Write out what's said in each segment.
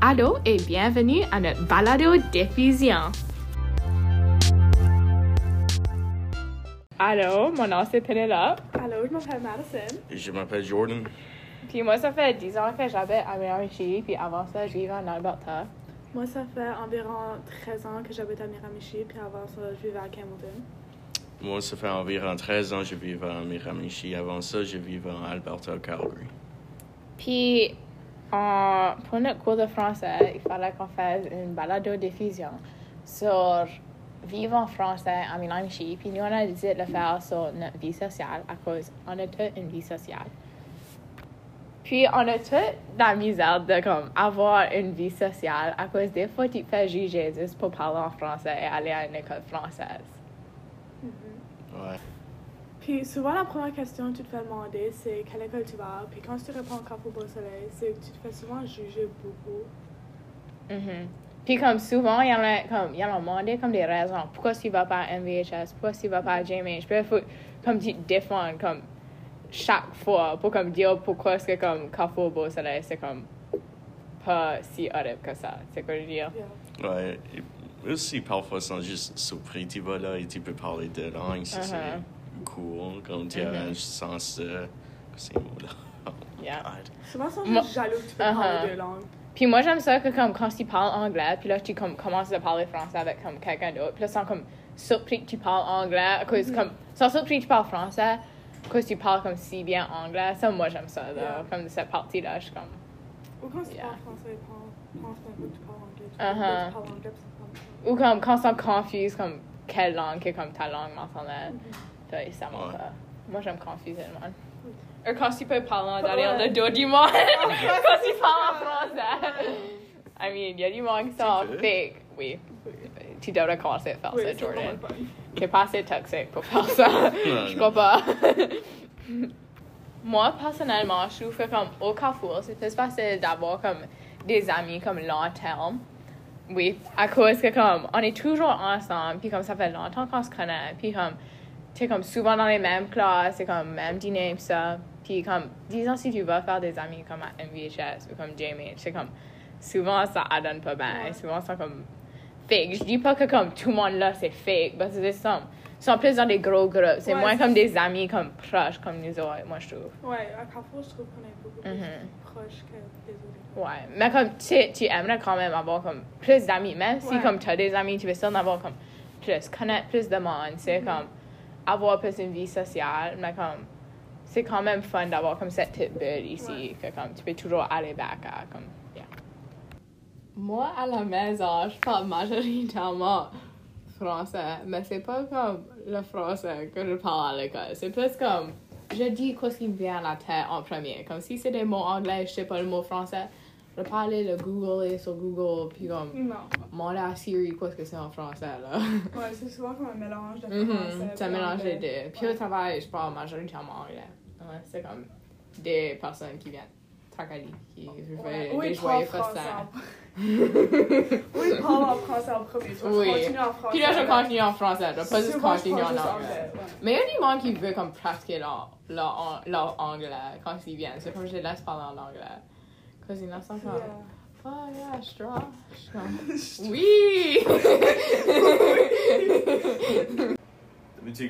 Allô et bienvenue à notre balado diffusion. Allô, mon nom c'est Penelope. Allô, je m'appelle Madison. Je m'appelle Jordan. Puis moi, ça fait 10 ans que j'habite à Miramichi, puis avant ça, je vivais en Alberta. Moi, ça fait environ 13 ans que j'habite à Miramichi, puis avant ça, je vivais à Campbellton. Moi, ça fait environ 13 ans que je vis à Miramichi. Avant ça, je vivais en Alberta, Calgary. Puis, en, pour notre cours de français, il fallait qu'on fasse une balado diffusion sur vivre en français à Miramichi. Puis nous, on a décidé de le faire sur notre vie sociale à cause on a toute une vie sociale. Puis on a toute la misère de comme avoir une vie sociale à cause des fois tu te fais juger juste pour parler en français et aller à une école française. Ouais. Puis souvent, la première question que tu te fais demander, c'est quelle école tu vas? Puis quand tu réponds Cap au Beau Soleil, c'est que tu te fais souvent juger beaucoup. Mhm. Puis comme souvent, il y en a comme il y en a demandé comme des raisons. Pourquoi tu vas pas à MVHS? Pourquoi tu vas pas à JMH? Puis il faut comme tu te défends comme chaque fois pour comme dire pourquoi est-ce que comme au Beau Soleil, c'est comme pas si horrible que ça. C'est quoi je veux dire? Yeah. Ouais. Et aussi, parfois, c'est juste surpris. Tu vas là et tu peux parler de langue. ça, Uh-huh. Cool. Comme tu as Mhm. un sens de. Ces mots-là. Oh, Yeah. God. Souvent, sont jaloux que tu peux Uh-huh. parler deux langues. Puis moi, j'aime ça que comme quand tu parles anglais, puis là, tu comme, commences à parler français avec comme quelqu'un d'autre. Puis là, sont comme surpris que tu parles anglais. À cause, comme, ils sont surpris que tu parles français. Cause que tu parles comme si bien anglais. Ça, moi, j'aime ça. là. Yeah. Comme cette partie-là, je suis comme... Ou quand tu Yeah. parles français, pense pense que tu parles anglais. Tu, Uh-huh. tu parles anglais, Ou comme quand ils sont confus, comme quelle langue qui est comme ta langue maternelle. Puis ça m'en Ouais. pas. Moi, j'aime confuser le monde. Ou quand tu peux parler en derrière le dos du monde. quand tu parles en français. I mean, il y a du monde qui sont fake. Oui. Tu devrais commencer à faire Oui, ça, Jordan. pas assez toxique pour faire ça. je crois pas. Moi, personnellement, je trouve que comme au Carrefour, c'est plus facile d'avoir comme des amis comme long terme. Oui, à cause que comme on est toujours ensemble, puis comme ça fait longtemps qu'on se connaît, puis comme tu sais comme souvent dans les mêmes classes, c'est comme même dîner ça. Puis comme disons si tu vas faire des amis comme à MVHS ou comme JMH, c'est comme souvent ça adonne pas bien, Ouais. souvent c'est comme fake. Je dis pas que comme tout le monde là c'est fake, parce que c'est ça. Ils sont plus dans des gros groupes. C'est Ouais, moins comme des amis comme proches comme nous autres, moi je trouve. Ouais, à Carrefour, je trouve qu'on est beaucoup plus Mhm. proches que les autres. Ouais, mais comme tu tu aimerais quand même avoir comme plus d'amis, même si comme tu as des amis, tu veux en avoir comme plus, connaître plus de monde, c'est Mhm. comme avoir plus une vie sociale, mais comme c'est quand même fun d'avoir comme cette petite ici, que comme tu peux toujours aller back à comme, yeah. Moi, à la maison, je parle majoritairement français, mais c'est pas comme le français que je parle à l'école, c'est plus comme je dis quoi ce qui me vient à la tête en premier. Comme si c'est des mots anglais, je sais pas le mot français, je parle le Google et sur Google, puis comme, demander à Siri quoi ce que c'est en français, là. Ouais, c'est souvent comme un mélange de Mhm, français. Ça puis mélange les anglais. deux. Puis Ouais. au travail, je parle majoritairement anglais. Ouais, c'est comme des personnes qui viennent Takali, qui Ouais. fait Oui, des joyeux français Oui, parle en français en premier. Vas Oui. continuer en français. Puis là, je continue en français, je pas juste je continuer en anglais. ouais. Mais il y a des gens qui veulent comme pratiquer leur, leur, leur anglais quand ils viennent. C'est comme je les laisse parler en anglais. Yeah. oh yeah, straw. Suis comme, oui!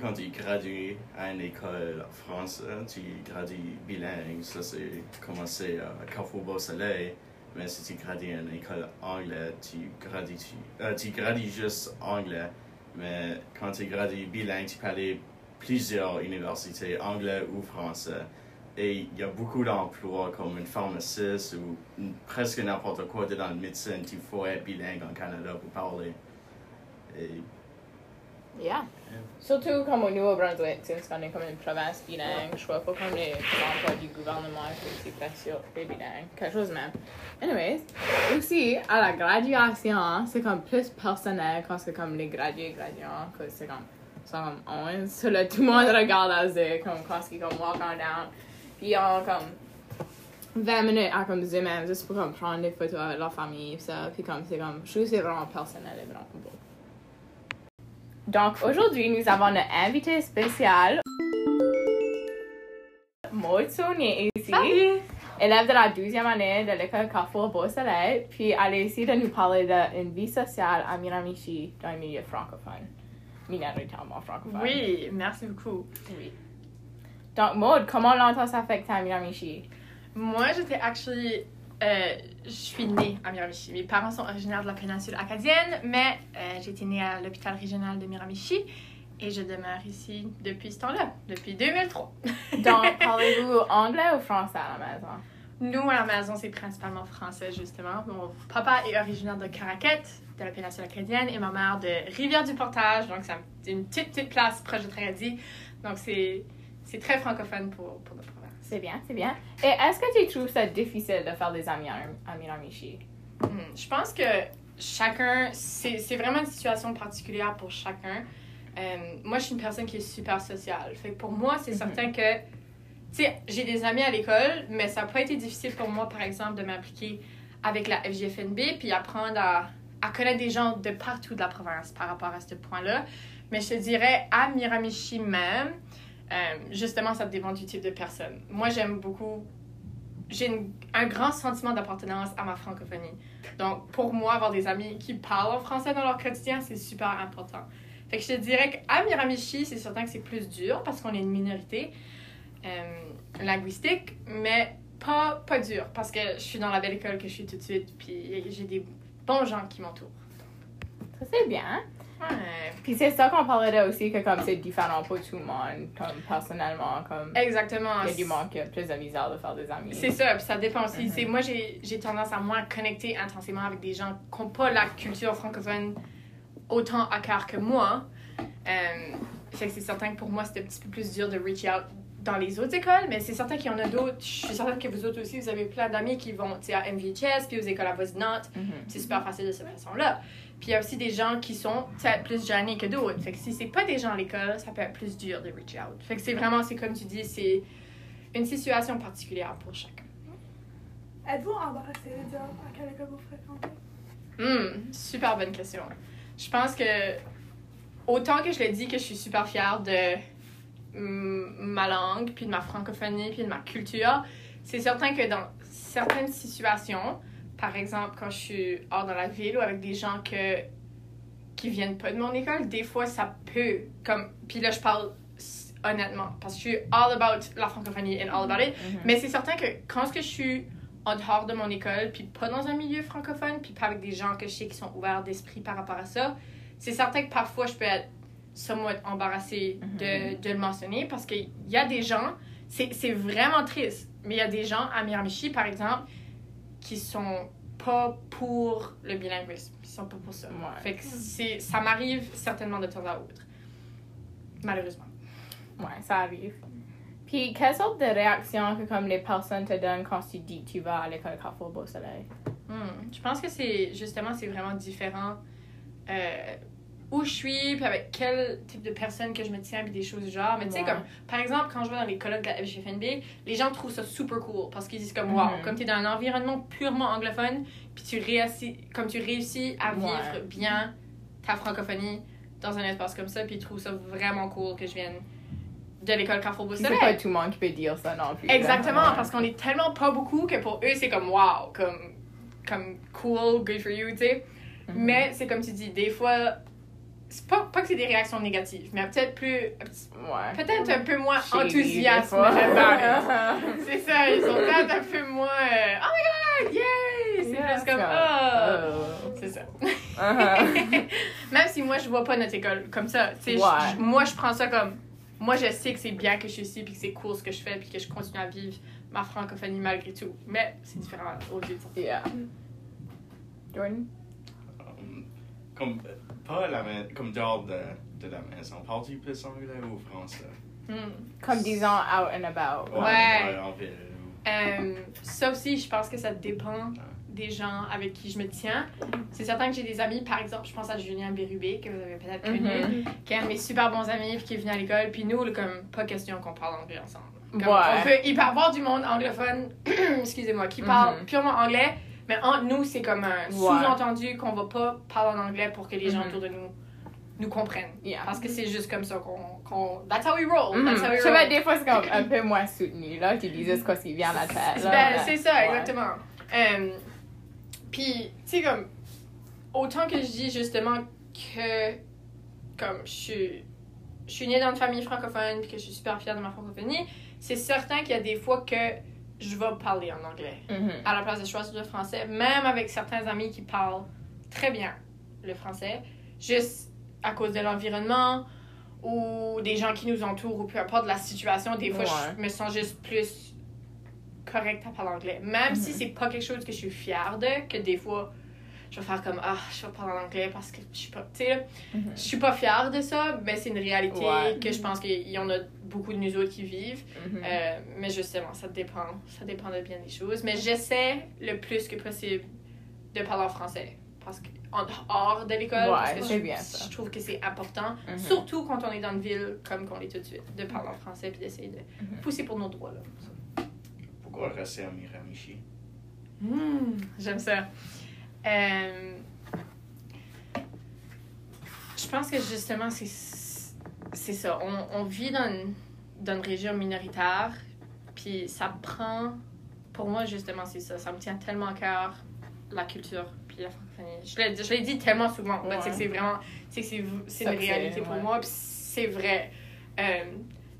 Quand tu gradues à une école française, tu gradues bilingue. Ça, c'est commencé à Carrefour Beau Soleil. Mais si tu gradues à une école anglaise, tu gradues, tu, euh, tu gradues juste anglais. Mais quand tu gradues bilingue, tu peux aller plusieurs universités, anglais ou français. Et il y a beaucoup d'emplois comme une pharmaciste ou presque n'importe quoi dans le médecine. Il faut être bilingue en Canada pour parler. Et Yeah. Surtout comme au Nouveau-Brunswick, since qu'on est comme une province bilingue, je vois pas comme les emplois du gouvernement qui sont les bilingues, quelque chose de même. Anyways, aussi, à la graduation, c'est comme plus personnel quand c'est comme les gradués graduants, que c'est comme, c'est comme 11, so là, tout le monde regarde à eux, comme quand ils comme walk on down, puis on comme 20 minutes à comme Zoom, juste pour comme prendre des photos avec leur famille, ça, puis comme c'est comme, je trouve que c'est vraiment personnel et vraiment beau. Donc aujourd'hui, nous avons notre invité spécial, Maud Saunier ici. élève de la 12e année de l'école Carrefour Beau-Soleil, puis elle est ici de nous parler d'une vie sociale à Miramichi dans le milieu francophone. Minoritairement francophone. Oui, merci beaucoup. Oui. Donc, Maud, comment l'entend s'affecter à Miramichi? Moi, j'étais actually. euh, je suis née à Miramichi. Mes parents sont originaires de la péninsule acadienne, mais euh, j'ai été née à l'hôpital régional de Miramichi et je demeure ici depuis ce temps-là, depuis 2003. Donc, parlez-vous anglais ou français à la maison? Nous, à la maison, c'est principalement français, justement. Mon papa est originaire de Caraquet, de la péninsule acadienne, et ma mère de Rivière-du-Portage, donc c'est une petite, petite place proche de Tracadie. Donc, c'est c'est très francophone pour, pour notre province. C'est bien, c'est bien. Et est-ce que tu trouves ça difficile de faire des amis à, Miramichi? Hmm, Je pense que chacun, c'est c'est vraiment une situation particulière pour chacun. Euh, moi, je suis une personne qui est super sociale. Fait que pour moi, c'est Mhm. certain que, tu sais, j'ai des amis à l'école, mais ça n'a pas été difficile pour moi, par exemple, de m'impliquer avec la FGFNB puis apprendre à, à connaître des gens de partout de la province par rapport à ce point-là. Mais je te dirais, à Miramichi même, euh, justement, ça dépend du type de personne. Moi, j'aime beaucoup. J'ai un grand sentiment d'appartenance à ma francophonie. Donc, pour moi, avoir des amis qui parlent en français dans leur quotidien, c'est super important. Fait que je te dirais qu'à Miramichi, c'est certain que c'est plus dur parce qu'on est une minorité euh, linguistique, mais pas, pas dur parce que je suis dans la belle école que je suis tout de suite, puis j'ai des bons gens qui m'entourent. Ça, c'est bien. Ouais. Puis c'est ça qu'on parlait aussi, que comme c'est différent pour tout le monde, comme personnellement, comme Exactement. il y a du monde qui a plus de misère de faire des amis. C'est ça, puis ça dépend aussi. Mhm. C'est Moi, j'ai tendance à moins connecter intensément avec des gens qui n'ont pas la culture francophone autant à cœur que moi. Euh, fait que c'est certain que pour moi, c'était un petit peu plus dur de reach out dans les autres écoles, mais c'est certain qu'il y en a d'autres. Je suis certaine que vous autres aussi, vous avez plein d'amis qui vont à MVHS, puis aux écoles avoisinantes. Mhm. C'est super facile de cette façon-là. Puis il y a aussi des gens qui sont plus gênés que d'autres. Fait que si c'est pas des gens à l'école, ça peut être plus dur de reach out. Fait que c'est vraiment, c'est comme tu dis, c'est une situation particulière pour chacun. Êtes-vous embarrassé de dire à quelle école vous fréquentez? Hmm, super bonne question. Je pense que autant que je l'ai dit que je suis super fière de ma langue, puis de ma francophonie, puis de ma culture, c'est certain que dans certaines situations, par exemple quand je suis hors dans la ville ou avec des gens que qui viennent pas de mon école, des fois ça peut comme puis là je parle honnêtement parce que je suis all about la francophonie and all about it. Mhm. mais c'est certain que quand que je suis en dehors de mon école, puis pas dans un milieu francophone, puis pas avec des gens que je sais qui sont ouverts d'esprit par rapport à ça, c'est certain que parfois je peux être somewhat embarrassée de, de le mentionner parce qu'il y a des gens, c'est vraiment triste, mais il y a des gens à Miramichi, par exemple, qui sont pas pour le bilinguisme. Ils sont pas pour ça. Ouais. Fait que c'est- ça m'arrive certainement de temps à autre. Malheureusement. Ouais, ça arrive. Puis, quelle sorte de réaction que comme les personnes te donnent quand tu dis que tu vas à l'école Carrefour Beau Soleil? Hmm, Je pense que c'est justement c'est vraiment différent euh, où je suis puis avec quel type de personne que je me tiens puis des choses du genre. Mais tu sais Ouais. comme par exemple quand je vais dans les colloques de la FGFNB, les gens trouvent ça super cool parce qu'ils disent comme wow, Mhm. comme tu es dans un environnement purement anglophone puis tu réussis comme tu réussis à vivre Ouais. bien ta francophonie dans un espace comme ça puis ils trouvent ça vraiment cool que je vienne de l'école Carrefour C'est pas tout le monde qui peut dire ça non plus. Exactement, Ouais. parce qu'on est tellement pas beaucoup que pour eux, c'est comme wow, comme, comme cool, good for you, tu sais. Mhm. Mais c'est comme tu dis, des fois, c'est pas, pas que c'est des réactions négatives, mais peut-être plus, Ouais. peut-être un peu moins it. C'est ça, ils sont peut-être un peu moins, euh, oh my god, yay! C'est Yeah, plus comme, ça. oh! Oh. C'est ça. Uh-huh. Même si moi, je vois pas notre école comme ça. Ouais. je- moi, je prends ça comme. Moi, je sais que c'est bien que je suis ici, puis que c'est cool ce que je fais, puis que je continue à vivre ma francophonie malgré tout. Mais c'est différent de certains. Yeah. Jordan? Um, comme, pas la main, comme dehors de, de la maison. Parles-tu plus anglais ou français? Hmm. Comme disons out and about. Ouais. en ville. Euh, ça aussi, je pense que ça dépend des gens avec qui je me tiens. C'est certain que j'ai des amis, par exemple, je pense à Julien Bérubé, que vous avez peut-être connu, Mhm. qui est un de mes super bons amis, puis qui est venu à l'école. Puis nous, comme, pas question qu'on parle anglais ensemble. Comme, Ouais. on peut, il peut y avoir du monde anglophone, excusez-moi, qui parle Mhm. purement anglais, mais entre nous, c'est comme un sous-entendu qu'on va pas parler en anglais pour que les gens Mhm. autour de nous nous comprennent. Yeah. Parce que c'est juste comme ça qu'on. qu'on that's how we roll. Mhm. That's how we Je sais roll. pas, des fois, c'est comme un peu moins soutenu, là. Tu disais ce qu'on s'y vient à la tête. Ben, c'est ça, Ouais. exactement. Euh, Puis, tu sais, comme, autant que je dis justement que, comme, je suis, je suis née dans une famille francophone puis que je suis super fière de ma francophonie, c'est certain qu'il y a des fois que je vais parler en anglais Mhm. à la place de choisir le français, même avec certains amis qui parlent très bien le français, juste à cause de l'environnement ou des gens qui nous entourent ou peu importe la situation, des fois Ouais. je me sens juste plus correcte à parler anglais. Même si Mhm. c'est pas quelque chose que je suis fière de, que des fois je vais faire comme ah, je vais parler en anglais parce que je suis pas, tu sais, Mhm. je suis pas fière de ça, mais c'est une réalité Ouais. que je pense qu'il y en a beaucoup de nous autres qui vivent. Mhm. Euh, mais justement, ça dépend. Ça dépend de bien des choses. Mais j'essaie le plus que possible de parler en français. Parce que, en hors de l'école, Ouais, parce que c'est je, bien ça. je trouve que c'est important. Mhm. Surtout quand on est dans une ville comme qu'on est tout de suite, de parler en français puis d'essayer de pousser pour nos droits. Là. Pourquoi rester à Miramichi? Hmm, J'aime ça. Euh, je pense que justement, c'est ça. On, on vit dans une, dans une région minoritaire, puis ça prend. Pour moi, justement, c'est ça. Ça me tient tellement à cœur, la culture, puis la francophonie. Je l'ai dit tellement souvent. Ouais. C'est que c'est vraiment. C'est une réalité pour ouais. moi, puis c'est vrai. Euh,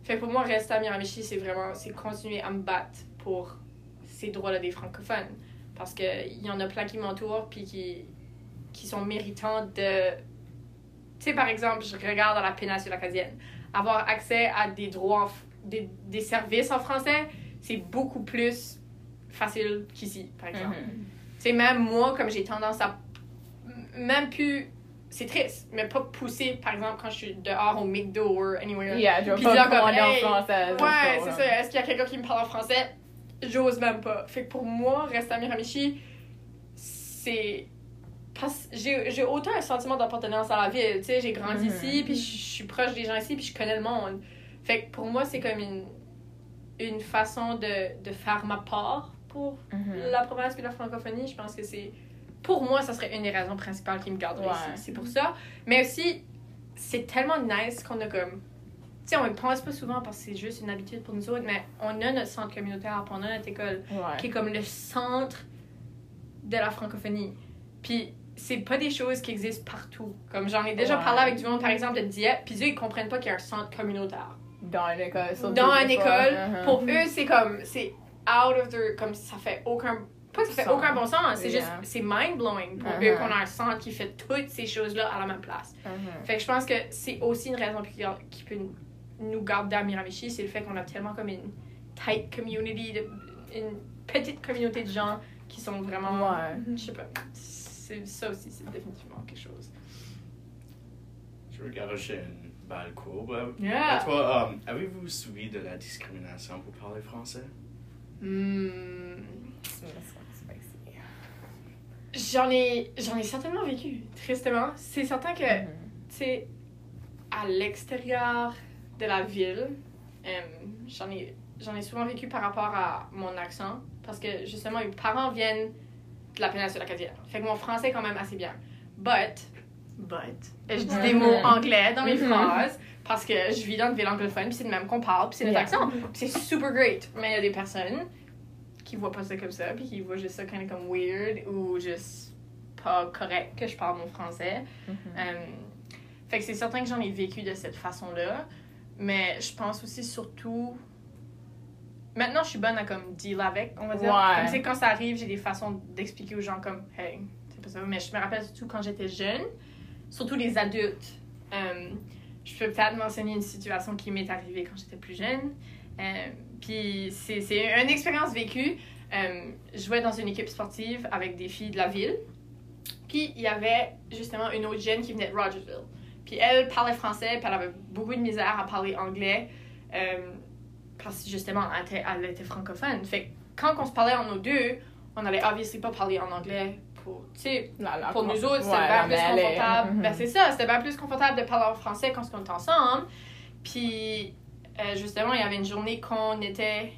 fait pour moi, rester à Miramichi, c'est vraiment. C'est continuer à me battre pour ces droits-là des francophones parce qu'il y en a plein qui m'entourent puis qui, qui sont méritants de... Tu sais, par exemple, je regarde à la péninsule acadienne. Avoir accès à des droits, des, des services en français, c'est beaucoup plus facile qu'ici, par exemple. Mhm. Tu sais, même moi, comme j'ai tendance à même plus... C'est triste, mais pas pousser, par exemple, quand je suis dehors au McDo ou anywhere. Yeah, je vais pas dire me comme, commander en hey, français. Ouais, c'est ça. Est-ce qu'il y a quelqu'un qui me parle en français? J'ose même pas. Fait que pour moi, rester à Miramichi, c'est. parce- J'ai j'ai autant un sentiment d'appartenance à la ville. Tu sais, j'ai grandi Mhm. ici, puis je suis proche des gens ici, puis je connais le monde. Fait que pour moi, c'est comme une, une façon de, de faire ma part pour Mhm. la province puis la francophonie. Je pense que c'est. Pour moi, ça serait une des raisons principales qui me garderait Ouais. ici. C'est pour ça. Mais aussi, c'est tellement nice qu'on a comme. Sais, on ne pense pas souvent parce que c'est juste une habitude pour nous autres, mais on a notre centre communautaire, puis on a notre école Ouais. qui est comme le centre de la francophonie. Puis c'est pas des choses qui existent partout. Comme j'en ai déjà Ouais. parlé avec du monde, par exemple, de Dieppe, puis eux, ils comprennent pas qu'il y a un centre communautaire. Dans une école. Dans une école, Mhm. pour eux, c'est comme, c'est out of their, comme ça fait aucun, pas que ça fait aucun bon sens, c'est Yeah. juste, c'est mind-blowing pour Uh-huh. eux qu'on a un centre qui fait toutes ces choses-là à la même place. Mhm. Fait que je pense que c'est aussi une raison qui, qui peut nous garder à Miramichi, c'est le fait qu'on a tellement comme une tight community, de, une petite communauté de gens qui sont vraiment, Ouais. je sais pas, c'est, ça aussi c'est définitivement quelque chose. Je regarde chez une balle courbe. Yeah. Et toi, euh, avez-vous subi de la discrimination pour parler français? Hmm. C'est spicy. J'en ai, j'en ai certainement vécu, tristement. C'est certain que, Mhm. tu sais, à l'extérieur de la ville, euh, j'en ai, j'en ai souvent vécu par rapport à mon accent, parce que justement, mes parents viennent de la péninsule acadienne. Fait que mon français est quand même assez bien. But, but, je dis des mots anglais dans mes Mhm. phrases, parce que je vis dans une ville anglophone, puis c'est le même qu'on parle, puis c'est notre Yeah. accent. Puis c'est super great. Mais il y a des personnes qui voient pas ça comme ça, puis qui voient juste ça kind of comme weird ou juste pas correct que je parle mon français. Mhm. Euh, fait que c'est certain que j'en ai vécu de cette façon-là, mais je pense aussi surtout. Maintenant, je suis bonne à comme deal avec, on va dire. Ouais. Comme, sais, quand ça arrive, j'ai des façons d'expliquer aux gens comme, hey, c'est pas ça. Mais je me rappelle surtout quand j'étais jeune, surtout les adultes. Euh, je peux peut-être mentionner une situation qui m'est arrivée quand j'étais plus jeune. Euh, puis c'est c'est une expérience vécue. Euh, je jouais dans une équipe sportive avec des filles de la ville. Puis il y avait justement une autre jeune qui venait de Rogersville. Puis elle parlait français, puis elle avait beaucoup de misère à parler anglais. euh, parce que justement, elle était, elle était francophone. Fait que quand on se parlait en nous deux, on allait obviously pas parler en anglais pour, pour nous autres, c'était Ouais, bien plus confortable. Mhm. Ben, c'est ça, c'était bien plus confortable de parler en français quand on était ensemble. Puis, euh, justement, il y avait une journée qu'on était,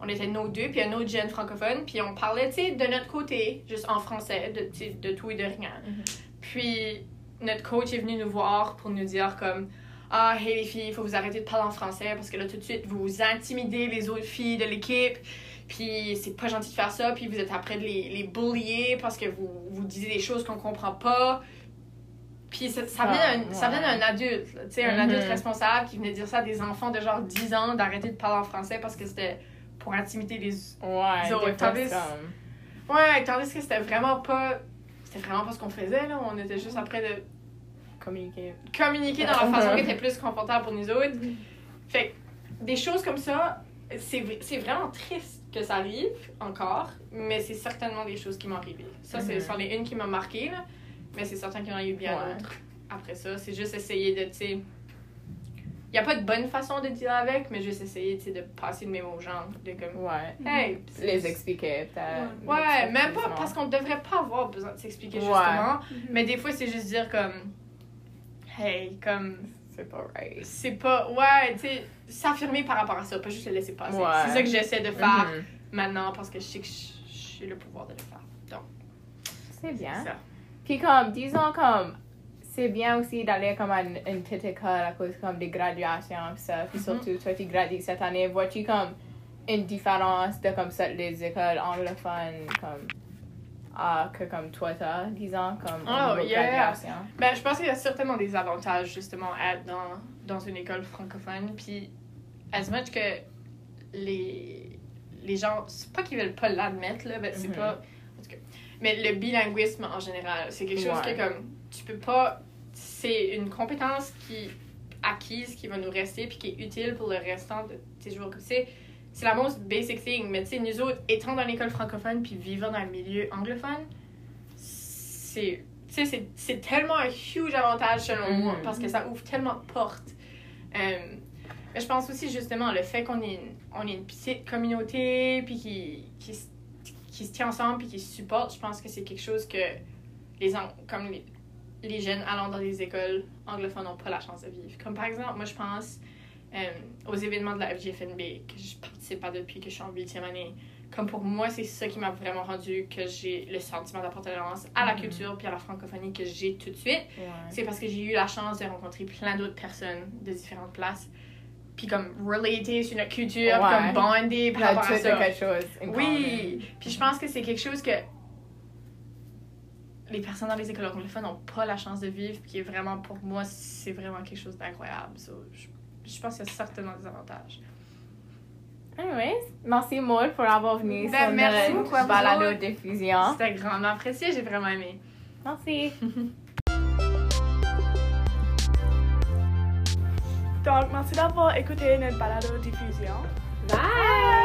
on était nos deux, puis un autre jeune francophone, puis on parlait, tu sais, de notre côté, juste en français, de, de tout et de rien. Mhm. Puis, notre coach est venu nous voir pour nous dire comme ah hey les filles il faut vous arrêter de parler en français parce que là tout de suite vous intimidez les autres filles de l'équipe. Puis c'est pas gentil de faire ça. Puis vous êtes après de les, les bullier parce que vous, vous disiez des choses qu'on comprend pas puis ça, ça vient d'un ça vient d'un adulte tu sais un adulte responsable qui venait dire ça à des enfants de genre 10 ans d'arrêter de parler en français parce que c'était pour intimider les Ouais, fois, tandis- ouais tandis que c'était vraiment pas c'était vraiment pas ce qu'on faisait là on était juste après de communiquer. communiquer dans la façon qui était plus confortable pour nous autres. Fait que des choses comme ça, c'est vraiment triste que ça arrive encore, mais c'est certainement des choses qui m'ont arrivé. Ça, c'est Mhm. c'en est une qui m'a marqué, là, mais c'est certain qu'il y en a eu bien Ouais. d'autres après ça. C'est juste essayer de, tu sais. Il n'y a pas de bonne façon de dealer avec, mais juste essayer, de passer le même aux gens. De comme, Ouais. hey, Les expliquer, peut-être. Ouais, même pas parce qu'on devrait pas avoir besoin de s'expliquer Ouais. justement, mais des fois c'est juste dire comme, hey, comme C'est pas right. c'est pas ouais tu sais s'affirmer par rapport à ça pas juste le laisser passer Ouais. c'est ça que j'essaie de faire Mhm. maintenant parce que je sais que je- j'ai le pouvoir de le faire donc C'est bien. c'est ça Puis comme, disons comme, c'est bien aussi d'aller comme à une, une petite école à cause comme des graduations ça. Puis Mhm. surtout, toi, tu gradues cette année. Vois-tu comme une différence de comme ça, les écoles anglophones comme, ah, que comme toi t'as, disons, comme Oh, yeah. graduation? ben je pense qu'il y a certainement des avantages justement à être dans dans une école francophone puis as much que les les gens c'est pas qu'ils veulent pas l'admettre là ben c'est pas en tout cas mais le bilinguisme en général c'est quelque chose Ouais. que comme tu peux pas c'est une compétence qui acquise qui va nous rester puis qui est utile pour le restant de tes jours c'est c'est la most basic thing mais tu sais nous autres étant dans l'école francophone puis vivant dans un milieu anglophone c'est tu sais c'est- c'est tellement un huge avantage selon Mhm. moi parce que ça ouvre tellement de portes Euh, mais je pense aussi justement le fait qu'on est une, on est une petite communauté puis qui, qui, se- qui se tient ensemble puis qui se supporte je pense que c'est quelque chose que les comme les, les jeunes allant dans les écoles anglophones n'ont pas la chance de vivre comme par exemple moi je pense euh, aux événements de la FGFNB que je participe pas depuis que je suis en huitième année comme pour moi c'est ça qui m'a vraiment rendu que j'ai le sentiment d'appartenance à la Mhm. culture puis à la francophonie que j'ai tout de suite Ouais. c'est parce que j'ai eu la chance de rencontrer plein d'autres personnes de différentes places. Puis comme relater sur notre culture, Ouais. comme bonder par rapport à ça. quelque chose. Oui, puis je pense que c'est quelque chose que les personnes dans les écoles anglophones n'ont pas la chance de vivre, puis qui est vraiment pour moi, c'est vraiment quelque chose d'incroyable. So, je, je pense qu'il y a certainement des avantages. Anyways, merci Maud pour avoir venu Ben, sur merci notre balado diffusion. C'était grandement apprécié, j'ai vraiment aimé. Merci. Donc, merci d'avoir écouté notre balado diffusion. Bye.